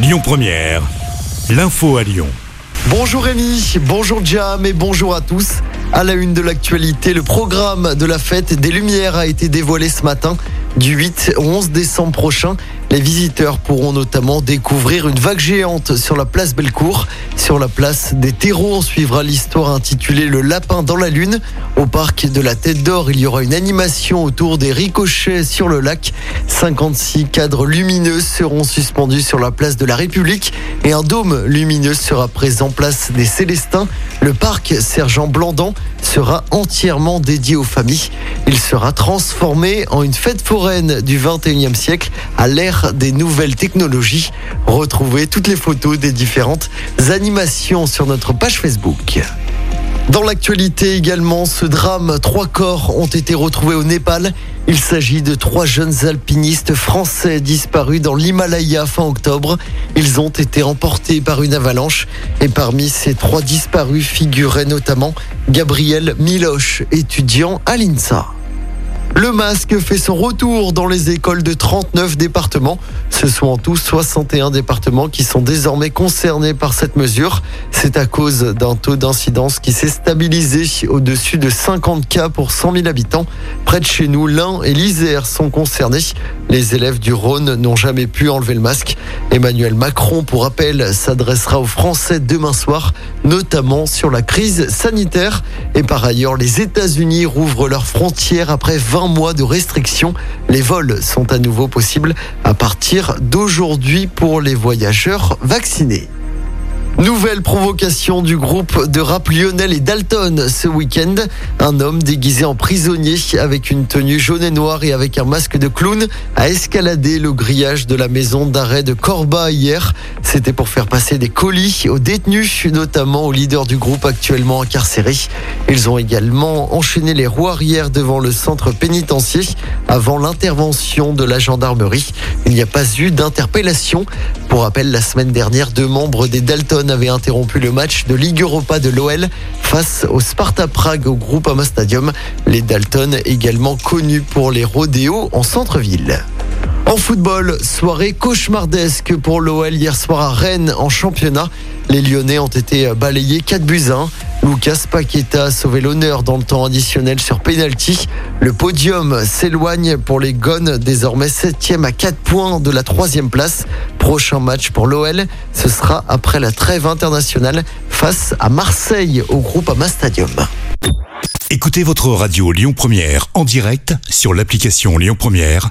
Lyon Première, l'info à Lyon. Bonjour Rémi, bonjour Jam et bonjour à tous. À la une de l'actualité, le programme de la fête des Lumières a été dévoilé ce matin. Du 8 au 11 décembre prochain, les visiteurs pourront notamment découvrir une vague géante sur la place Bellecour. Sur la place des terreaux, on suivra l'histoire intitulée Le lapin dans la lune. Au parc de la Tête d'Or, il y aura une animation autour des ricochets sur le lac. 56 cadres lumineux seront suspendus sur la place de la République et un dôme lumineux sera présent place des Célestins. Le parc Sergent Blandan sera entièrement dédié aux familles. Il sera transformé en une fête foraine du 21e siècle à l'ère des nouvelles technologies. Retrouvez toutes les photos des différentes animations sur notre page Facebook. Dans l'actualité également, ce drame, trois corps ont été retrouvés au Népal. Il s'agit de trois jeunes alpinistes français disparus dans l'Himalaya fin octobre. Ils ont été emportés par une avalanche et parmi ces trois disparus figurait notamment Gabriel Miloche, étudiant à l'INSA. Le masque fait son retour dans les écoles de 39 départements. Ce sont en tout 61 départements qui sont désormais concernés par cette mesure. C'est à cause d'un taux d'incidence qui s'est stabilisé au-dessus de 50 cas pour 100 000 habitants. Près de chez nous, l'Ain et l'Isère sont concernés. Les élèves du Rhône n'ont jamais pu enlever le masque. Emmanuel Macron, pour rappel, s'adressera aux Français demain soir, notamment sur la crise sanitaire. Et par ailleurs, les États-Unis rouvrent leurs frontières après 20 mois de restrictions. Les vols sont à nouveau possibles à partir d'aujourd'hui pour les voyageurs vaccinés. Nouvelle provocation du groupe de rap Lionel et Dalton ce week-end. Un homme déguisé en prisonnier avec une tenue jaune et noire et avec un masque de clown a escaladé le grillage de la maison d'arrêt de Corba hier. C'était pour faire passer des colis aux détenus, notamment aux leaders du groupe actuellement incarcéré. Ils ont également enchaîné les roues arrière devant le centre pénitentiaire avant l'intervention de la gendarmerie. Il n'y a pas eu d'interpellation. Pour rappel, la semaine dernière, deux membres des Dalton avait interrompu le match de Ligue Europa de l'OL face au Sparta Prague au Groupama Stadium. Les Dalton également connus pour les rodéos en centre-ville. En football, soirée cauchemardesque pour l'OL hier soir à Rennes en championnat. Les Lyonnais ont été balayés 4 buts 1. Lucas Paqueta a sauvé l'honneur dans le temps additionnel sur penalty. Le podium s'éloigne pour les Gones, désormais 7 à 4 points de la troisième place. Prochain match pour l'OL, ce sera après la trêve internationale face à Marseille au groupe Ama Stadium. Écoutez votre radio Lyon Première en direct sur l'application Lyon Première,